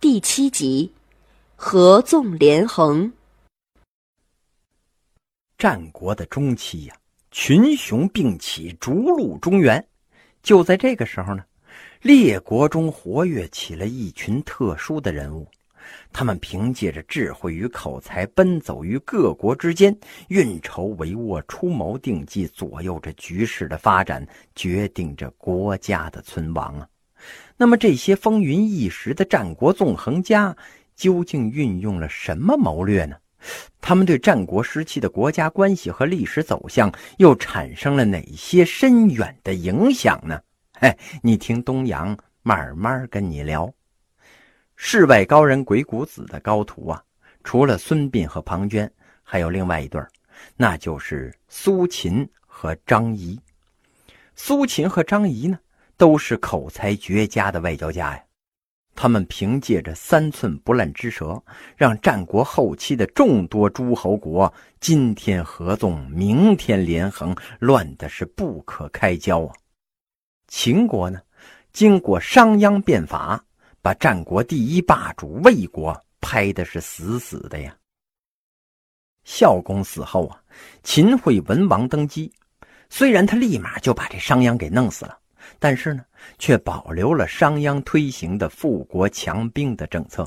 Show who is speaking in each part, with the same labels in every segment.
Speaker 1: 第七集，合纵连横。
Speaker 2: 战国的中期呀，群雄并起，逐鹿中原。就在这个时候呢，列国中活跃起了一群特殊的人物。他们凭借着智慧与口才，奔走于各国之间，运筹帷幄，出谋定计，左右着局势的发展，决定着国家的存亡啊。那么这些风云一时的战国纵横家，究竟运用了什么谋略呢？他们对战国时期的国家关系和历史走向，又产生了哪些深远的影响呢？嘿，你听东阳慢慢跟你聊。世外高人鬼谷子的高徒啊，除了孙膑和庞涓，还有另外一对那就是苏秦和张仪。苏秦和张仪呢？都是口才绝佳的外交家呀，他们凭借着三寸不烂之舌，让战国后期的众多诸侯国今天合纵，明天连横，乱的是不可开交啊。秦国呢，经过商鞅变法，把战国第一霸主魏国拍的是死死的呀。孝公死后啊，秦惠文王登基，虽然他立马就把这商鞅给弄死了。但是呢，却保留了商鞅推行的富国强兵的政策，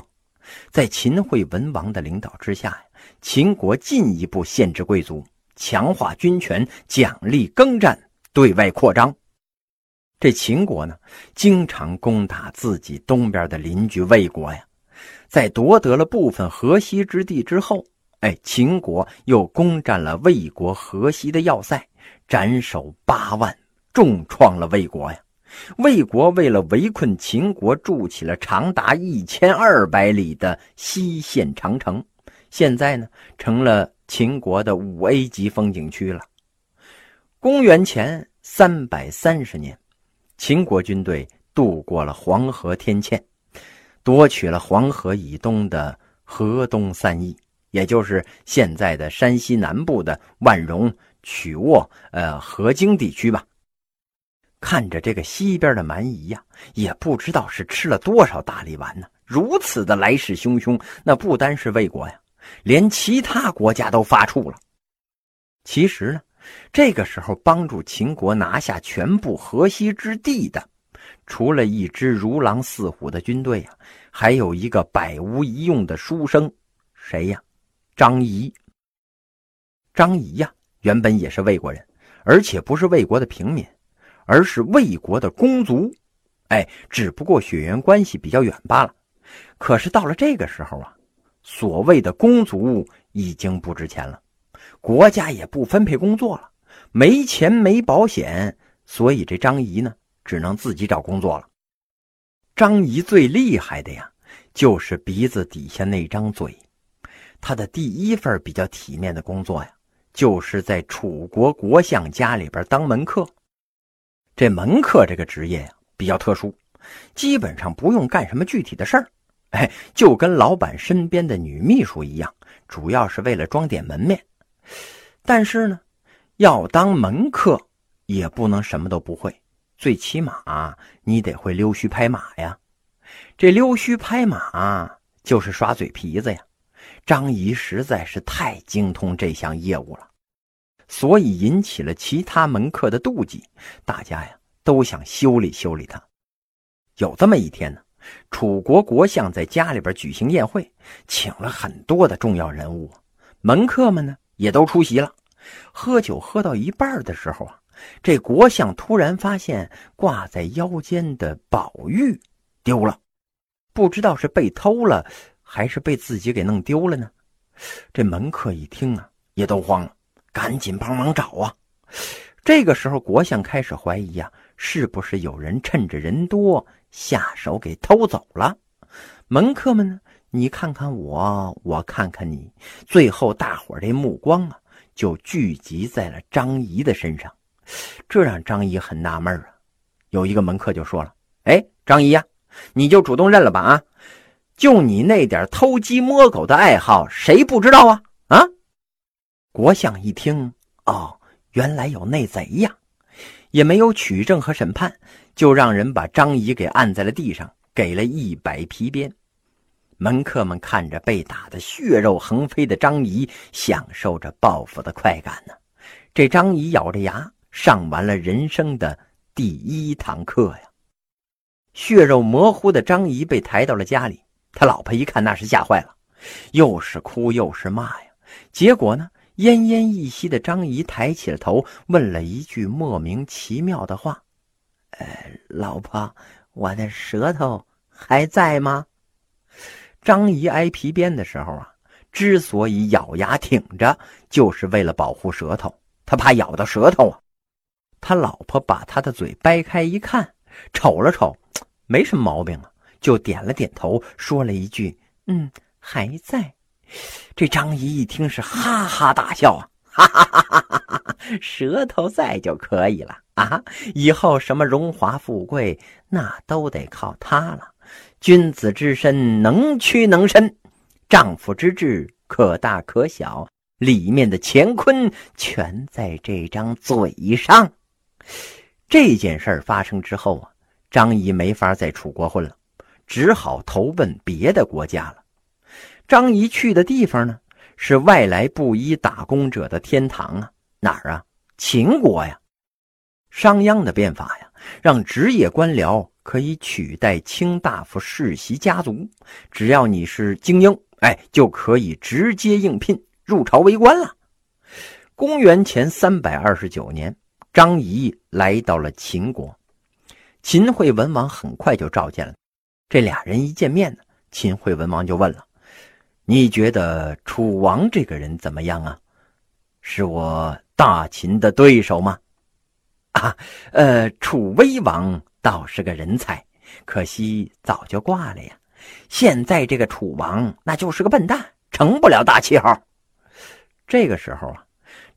Speaker 2: 在秦惠文王的领导之下呀，秦国进一步限制贵族，强化军权，奖励耕战，对外扩张。这秦国呢，经常攻打自己东边的邻居魏国呀，在夺得了部分河西之地之后，哎，秦国又攻占了魏国河西的要塞，斩首八万。重创了魏国呀！魏国为了围困秦国，筑起了长达一千二百里的西线长城，现在呢，成了秦国的五 A 级风景区了。公元前三百三十年，秦国军队渡过了黄河天堑，夺取了黄河以东的河东三邑，也就是现在的山西南部的万荣、曲沃、呃河津地区吧。看着这个西边的蛮夷呀，也不知道是吃了多少大力丸呢。如此的来势汹汹，那不单是魏国呀，连其他国家都发怵了。其实呢，这个时候帮助秦国拿下全部河西之地的，除了一支如狼似虎的军队呀，还有一个百无一用的书生，谁呀？张仪。张仪呀，原本也是魏国人，而且不是魏国的平民。而是魏国的公族，哎，只不过血缘关系比较远罢了。可是到了这个时候啊，所谓的公族已经不值钱了，国家也不分配工作了，没钱没保险，所以这张仪呢，只能自己找工作了。张仪最厉害的呀，就是鼻子底下那张嘴。他的第一份比较体面的工作呀，就是在楚国国相家里边当门客。这门客这个职业呀比较特殊，基本上不用干什么具体的事儿，哎，就跟老板身边的女秘书一样，主要是为了装点门面。但是呢，要当门客也不能什么都不会，最起码你得会溜须拍马呀。这溜须拍马就是耍嘴皮子呀。张仪实在是太精通这项业务了。所以引起了其他门客的妒忌，大家呀都想修理修理他。有这么一天呢，楚国国相在家里边举行宴会，请了很多的重要人物，门客们呢也都出席了。喝酒喝到一半的时候啊，这国相突然发现挂在腰间的宝玉丢了，不知道是被偷了还是被自己给弄丢了呢。这门客一听啊，也都慌了。赶紧帮忙找啊！这个时候，国相开始怀疑呀，是不是有人趁着人多下手给偷走了？门客们呢？你看看我，我看看你，最后大伙这目光啊，就聚集在了张仪的身上，这让张仪很纳闷啊。有一个门客就说了：“哎，张仪呀，你就主动认了吧啊！就你那点偷鸡摸狗的爱好，谁不知道啊？！”国相一听，哦，原来有内贼呀，也没有取证和审判，就让人把张仪给按在了地上，给了一百皮鞭。门客们看着被打得血肉横飞的张仪，享受着报复的快感呢。这张仪咬着牙上完了人生的第一堂课呀。血肉模糊的张仪被抬到了家里，他老婆一看，那是吓坏了，又是哭又是骂呀。结果呢，奄奄一息的张仪抬起了头，问了一句莫名其妙的话：“呃，老婆，我的舌头还在吗？”张仪挨皮鞭的时候啊，之所以咬牙挺着，就是为了保护舌头，他怕咬到舌头啊。他老婆把他的嘴掰开一看，瞅了瞅。没什么毛病啊，就点了点头，说了一句：“嗯，还在。”这张仪一听是哈哈大笑啊，哈哈哈哈哈哈！舌头在就可以了啊，以后什么荣华富贵那都得靠他了。君子之身能屈能伸，丈夫之志可大可小，里面的乾坤全在这张嘴上。这件事发生之后啊。张仪没法在楚国混了，只好投奔别的国家了。张仪去的地方呢，是外来布衣打工者的天堂啊！哪儿啊？秦国呀！商鞅的变法呀，让职业官僚可以取代卿大夫世袭家族，只要你是精英，哎，就可以直接应聘入朝为官了。公元前三百二十九年，张仪来到了秦国。秦惠文王很快就召见了，这俩人一见面呢，秦惠文王就问了：“你觉得楚王这个人怎么样啊？是我大秦的对手吗？”啊，呃，楚威王倒是个人才，可惜早就挂了呀。现在这个楚王那就是个笨蛋，成不了大气候。这个时候啊，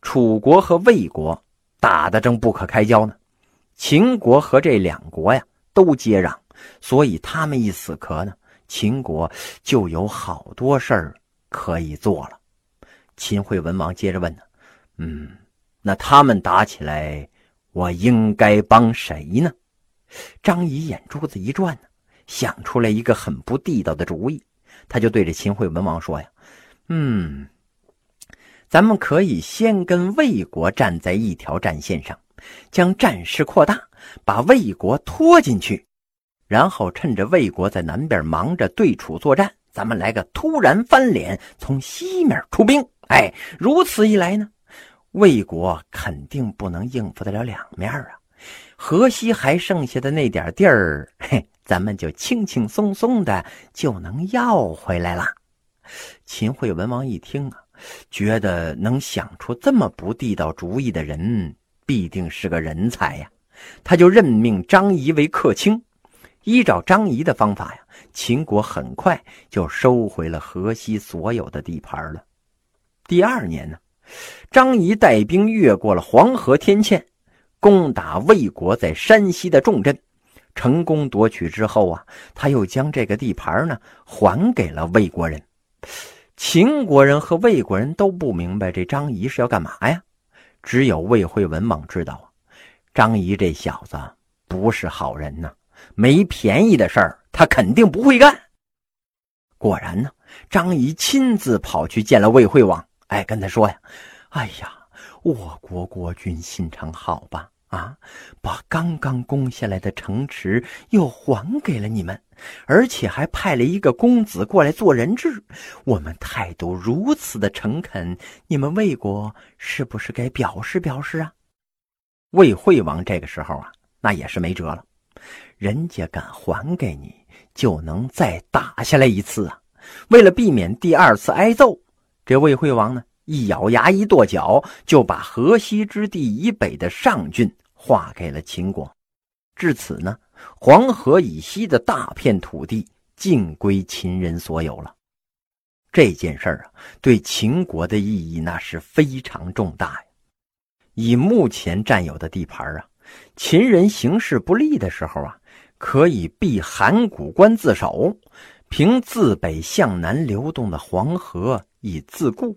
Speaker 2: 楚国和魏国打得正不可开交呢。秦国和这两国呀都接壤，所以他们一死磕呢，秦国就有好多事儿可以做了。秦惠文王接着问呢：“嗯，那他们打起来，我应该帮谁呢？”张仪眼珠子一转呢，想出来一个很不地道的主意，他就对着秦惠文王说：“呀，嗯，咱们可以先跟魏国站在一条战线上。”将战事扩大，把魏国拖进去，然后趁着魏国在南边忙着对楚作战，咱们来个突然翻脸，从西面出兵。哎，如此一来呢，魏国肯定不能应付得了两面啊。河西还剩下的那点地儿，嘿，咱们就轻轻松松的就能要回来了。秦惠文王一听啊，觉得能想出这么不地道主意的人。必定是个人才呀，他就任命张仪为客卿。依照张仪的方法呀，秦国很快就收回了河西所有的地盘了。第二年呢，张仪带兵越过了黄河天堑，攻打魏国在山西的重镇，成功夺取之后啊，他又将这个地盘呢还给了魏国人。秦国人和魏国人都不明白这张仪是要干嘛呀？只有魏惠文王知道啊，张仪这小子不是好人呐，没便宜的事儿他肯定不会干。果然呢，张仪亲自跑去见了魏惠王，哎，跟他说呀：“哎呀，我国国君心肠好吧？啊，把刚刚攻下来的城池又还给了你们，而且还派了一个公子过来做人质。我们态度如此的诚恳，你们魏国是不是该表示表示啊？魏惠王这个时候啊，那也是没辙了。人家敢还给你，就能再打下来一次啊！为了避免第二次挨揍，这魏惠王呢，一咬牙一跺脚，就把河西之地以北的上郡划给了秦国。至此呢。黄河以西的大片土地尽归秦人所有了。这件事儿啊，对秦国的意义那是非常重大呀。以目前占有的地盘啊，秦人形势不利的时候啊，可以避函谷关自守，凭自北向南流动的黄河以自固；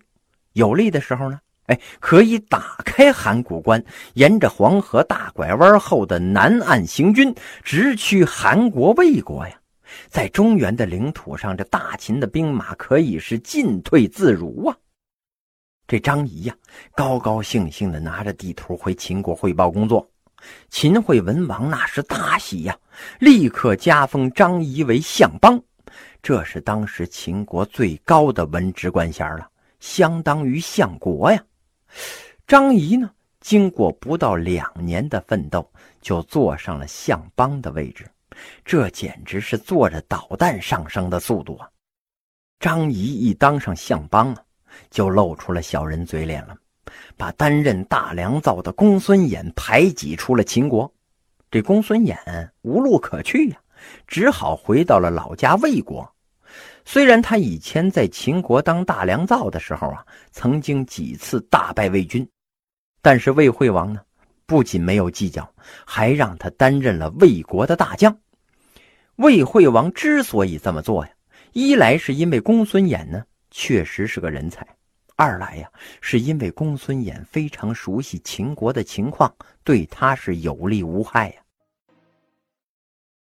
Speaker 2: 有利的时候呢。哎，可以打开函谷关，沿着黄河大拐弯后的南岸行军，直趋韩国、魏国呀。在中原的领土上，这大秦的兵马可以是进退自如啊。这张仪呀，高高兴兴的拿着地图回秦国汇报工作。秦惠文王那是大喜呀，立刻加封张仪为相邦，这是当时秦国最高的文职官衔了，相当于相国呀。张仪呢，经过不到两年的奋斗，就坐上了相邦的位置，这简直是坐着导弹上升的速度啊！张仪一当上相邦啊，就露出了小人嘴脸了。把担任大良造的公孙衍排挤出了秦国，这公孙衍无路可去呀，只好回到了老家魏国。虽然他以前在秦国当大良造的时候啊，曾经几次大败魏军，但是魏惠王呢，不仅没有计较，还让他担任了魏国的大将。魏惠王之所以这么做呀，一来是因为公孙衍呢确实是个人才。二来呀，是因为公孙衍非常熟悉秦国的情况，对他是有利无害呀。